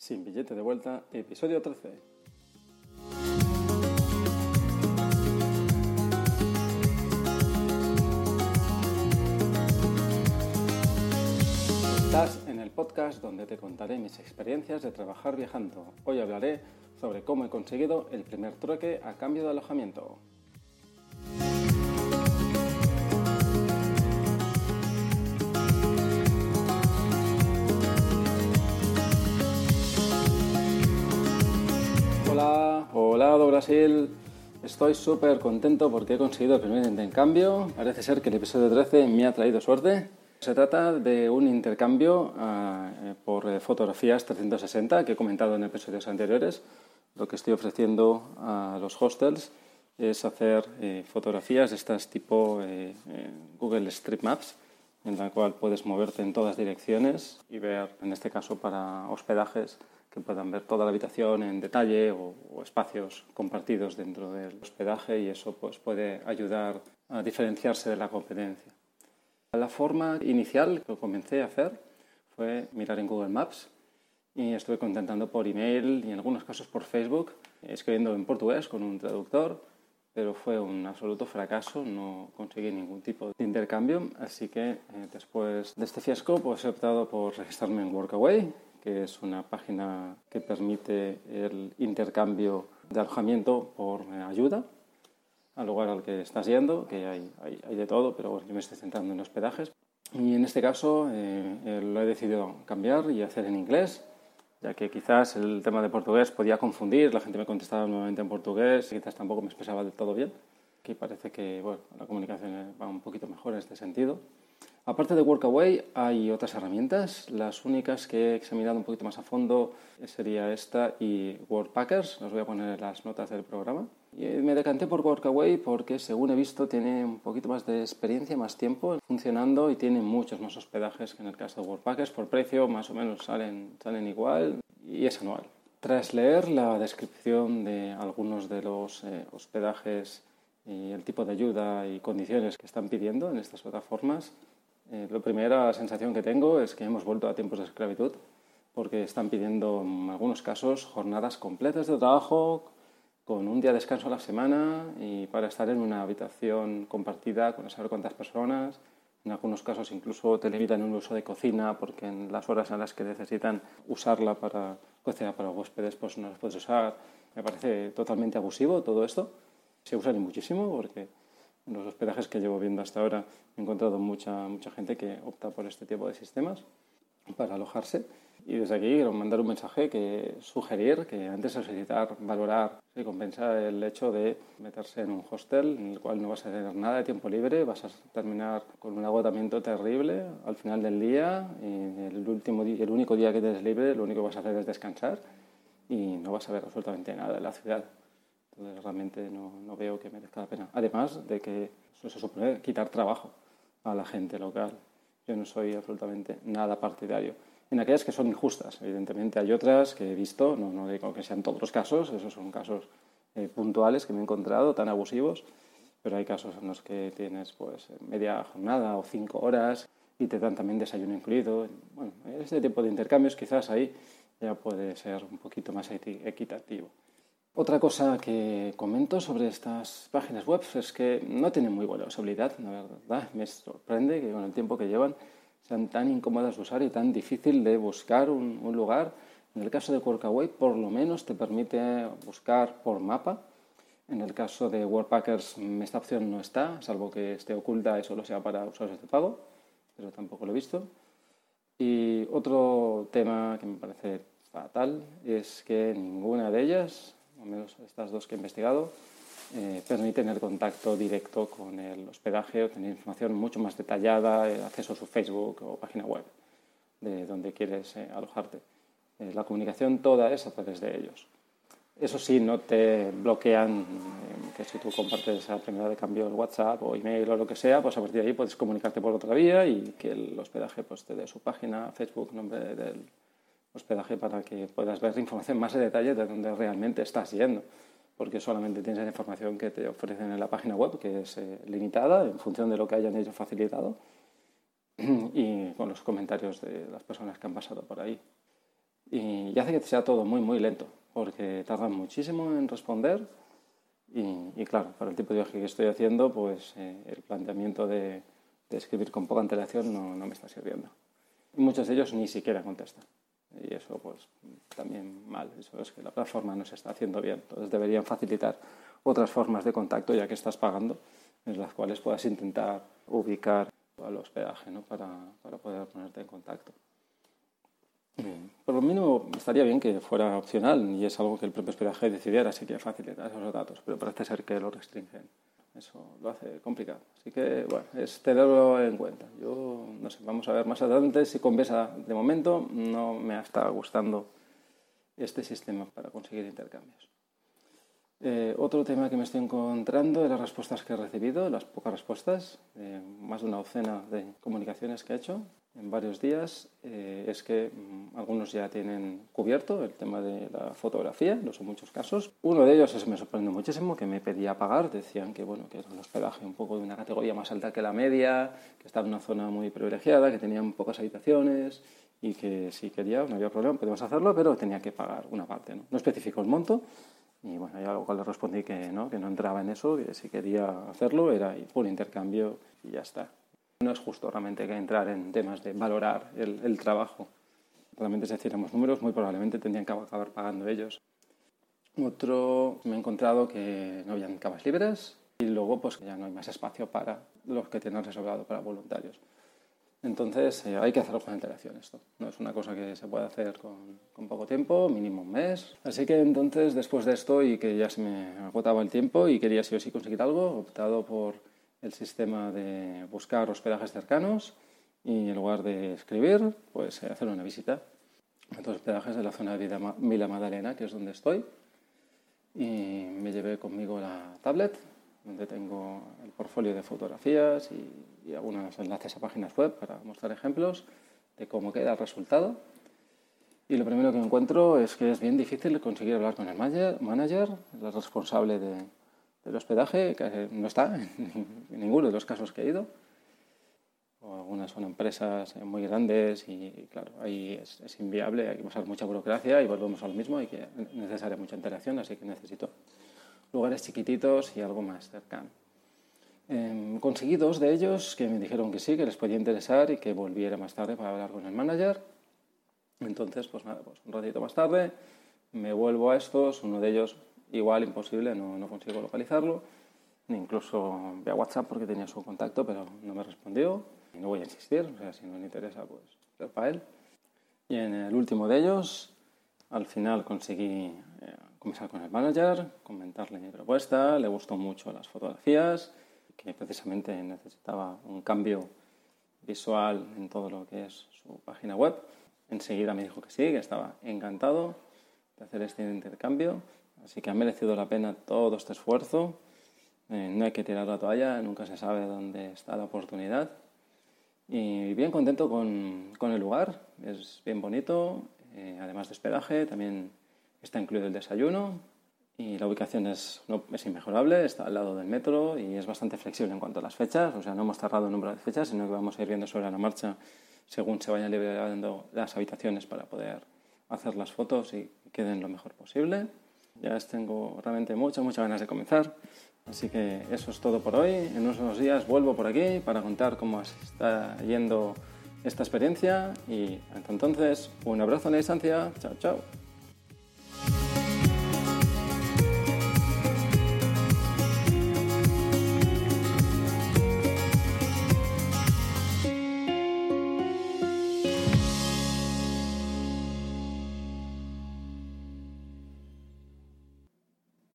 Sin billete de vuelta, episodio 13. Estás en el podcast donde te contaré mis experiencias de trabajar viajando. Hoy hablaré sobre cómo he conseguido el primer trueque a cambio de alojamiento. Hola, hola Brasil. Estoy súper contento porque he conseguido el primer intercambio. Parece ser que el episodio 13 me ha traído suerte. Se trata de un intercambio uh, por eh, fotografías 360 que he comentado en episodios anteriores. Lo que estoy ofreciendo a los hostels es hacer eh, fotografías estas tipo eh, Google Street Maps, en la cual puedes moverte en todas direcciones y ver, en este caso para hospedajes, que puedan ver toda la habitación en detalle o, o, espacios compartidos dentro del hospedaje y eso pues, puede ayudar a diferenciarse de la competencia. La forma inicial que comencé a hacer fue mirar en Google Maps y estuve contactando por email y en algunos casos por Facebook, escribiendo en portugués con un traductor, pero fue un absoluto fracaso, no conseguí ningún tipo de intercambio, así que eh, después de este fiasco pues he optado por registrarme en Workaway que es una página que permite el intercambio de alojamiento por ayuda al lugar al que estás yendo, que hay, hay, hay de todo, pero bueno, yo me estoy centrando en hospedajes. Y en este caso eh, lo he decidido cambiar y hacer en inglés, ya que quizás el tema de portugués podía confundir, la gente me contestaba nuevamente en portugués, y quizás tampoco me expresaba del todo bien. Aquí parece que bueno, la comunicación va un poquito mejor en este sentido. Aparte de Workaway hay otras herramientas. Las únicas que he examinado un poquito más a fondo sería esta y Workpackers. Os voy a poner en las notas del programa. Y me decanté por Workaway porque, según he visto, tiene un poquito más de experiencia, más tiempo funcionando y tiene muchos más hospedajes que en el caso de Workpackers. Por precio, más o menos salen, salen igual y es anual. Tras leer la descripción de algunos de los eh, hospedajes y el tipo de ayuda y condiciones que están pidiendo en estas plataformas, eh, la primera sensación que tengo es que hemos vuelto a tiempos de esclavitud porque están pidiendo en algunos casos jornadas completas de trabajo con un día de descanso a la semana y para estar en una habitación compartida con no saber cuántas personas. En algunos casos incluso te limitan un uso de cocina porque en las horas en las que necesitan usarla para cocinar para huéspedes pues no las puedes usar. Me parece totalmente abusivo todo esto. Se usa muchísimo porque los hospedajes que llevo viendo hasta ahora he encontrado mucha, mucha gente que opta por este tipo de sistemas para alojarse. Y desde aquí quiero mandar un mensaje que sugerir que antes de solicitar, valorar y compensar el hecho de meterse en un hostel en el cual no vas a tener nada de tiempo libre, vas a terminar con un agotamiento terrible al final del día y el, último el único día que tienes libre lo único que vas a hacer es descansar y no vas a ver absolutamente nada de la ciudad. Entonces realmente no, no, veo que merezca la pena. Además de que eso se supone quitar trabajo a la gente local. Yo no soy absolutamente nada partidario. En aquellas que son injustas, evidentemente hay otras que he visto, no, no digo que sean todos los casos, esos son casos eh, puntuales que me he encontrado, tan abusivos, pero hay casos en los que tienes pues media jornada o cinco horas y te dan también desayuno incluido. Bueno, este tipo de intercambios quizás ahí ya puede ser un poquito más equitativo. Otra cosa que comento sobre estas páginas web es que no tienen muy buena usabilidad, la verdad. Me sorprende que con el tiempo que llevan sean tan incómodas de usar y tan difícil de buscar un, un lugar. En el caso de Workaway, por lo menos te permite buscar por mapa. En el caso de Workpackers, esta opción no está, salvo que esté oculta y solo sea para usuarios de pago, pero tampoco lo he visto. Y otro tema que me parece fatal es que ninguna de ellas al menos estas dos que he investigado, eh, permiten el contacto directo con el hospedaje, obtener información mucho más detallada, el acceso a su Facebook o página web de donde quieres eh, alojarte. Eh, la comunicación toda es a través de ellos. Eso sí, no te bloquean que si tú compartes esa primera de cambio el WhatsApp o email o lo que sea, pues a partir de ahí puedes comunicarte por otra vía y que el hospedaje pues, te dé su página, Facebook, nombre del hospedaje para que puedas ver información más en detalle de dónde realmente estás yendo, porque solamente tienes la información que te ofrecen en la página web, que es eh, limitada en función de lo que hayan ellos facilitado y con los comentarios de las personas que han pasado por ahí. y, hace que sea todo muy, muy lento, porque tardan muchísimo en responder y, claro, para el tipo de viaje que estoy haciendo, pues eh, el planteamiento de, escribir con poca antelación no, no, me está sirviendo. Y muchos de ellos ni siquiera contestan. Y eso, pues, también mal. Eso es que la plataforma no se está haciendo bien. Entonces deberían facilitar otras formas de contacto, ya que estás pagando, en las cuales puedas intentar ubicar al hospedaje ¿no? para, para poder ponerte en contacto. Por lo mínimo estaría bien que fuera opcional y es algo que el propio hospedaje decidiera si quiere facilitar esos datos, pero parece ser que lo restringen. Eso lo hace complicado. Así que, bueno, es tenerlo en cuenta. Yo, no sé, vamos a ver más adelante si compensa. De momento no me está gustando este sistema para conseguir intercambios. Eh, otro tema que me estoy encontrando de las respuestas que he recibido, las pocas respuestas, más de una docena de comunicaciones que he hecho en varios días, eh, es que mm, algunos ya tienen cubierto el tema de la fotografía, no son muchos casos. Uno de ellos es, me sorprendió muchísimo, que me pedía pagar, decían que, bueno, que era un hospedaje un poco de una categoría más alta que la media, que estaba en una zona muy privilegiada, que tenían pocas habitaciones y que si quería no había problema, podíamos hacerlo, pero tenía que pagar una parte. No, no especificó el monto, y bueno, yo luego le respondí que no, que no entraba en eso, que si quería hacerlo era por intercambio y ya está. No es justo realmente que entrar en temas de valorar el, el trabajo. Realmente si hiciéramos números, muy probablemente tendrían que acabar pagando ellos. Otro, me he encontrado que no habían camas libres y luego pues ya no hay más espacio para los que tienen reservado para voluntarios. Entonces eh, hay que hacerlo con antelación esto. No es una cosa que se puede hacer con, con, poco tiempo, mínimo un mes. Así que entonces después de esto y que ya se me agotaba el tiempo y quería sí o sí conseguir algo, he optado por el sistema de buscar hospedajes cercanos y en lugar de escribir, pues hacer una visita a los hospedajes de la zona de Vila Madalena, que es donde estoy. Y me llevé conmigo la tablet donde tengo el portfolio de fotografías y, algunos enlaces a páginas web para mostrar ejemplos de cómo queda el resultado. Y lo primero que encuentro es que es bien difícil conseguir hablar con el manager, el responsable de, del hospedaje, que no está en, ninguno de los casos que he ido. O algunas son empresas muy grandes y, claro, ahí es, es, inviable, hay que pasar mucha burocracia y volvemos a lo mismo, hay que necesaria mucha interacción, así que necesito lugares chiquititos y algo más cercano. Eh, conseguí dos de ellos que me dijeron que sí, que les podía interesar y que volviera más tarde para hablar con el manager. Entonces, pues nada, pues un ratito más tarde me vuelvo a estos, uno de ellos igual imposible, no, no consigo localizarlo, incluso vía WhatsApp porque tenía su contacto, pero no me respondió y no voy a insistir, o sea, si no le interesa, pues para él. Y en el último de ellos, al final conseguí eh, conversar con el manager, comentarle mi propuesta, le gustó mucho las fotografías, que precisamente necesitaba un cambio visual en todo lo que es su página web. Enseguida me dijo que sí, que estaba encantado de hacer este intercambio, así que ha merecido la pena todo este esfuerzo. Eh, no hay que tirar la toalla, nunca se sabe dónde está la oportunidad. Y bien contento con, con el lugar, es bien bonito, eh, además de hospedaje, también Está incluido el desayuno y la ubicación es, no, es inmejorable, está al lado del metro y es bastante flexible en cuanto a las fechas, o sea, no hemos cerrado el número de fechas, sino que vamos a ir viendo sobre la marcha según se vayan liberando las habitaciones para poder hacer las fotos y queden lo mejor posible. Ya tengo realmente muchas, muchas ganas de comenzar. Así que eso es todo por hoy. En unos días vuelvo por aquí para contar cómo está yendo esta experiencia y hasta entonces un abrazo en la distancia. Chao, chao.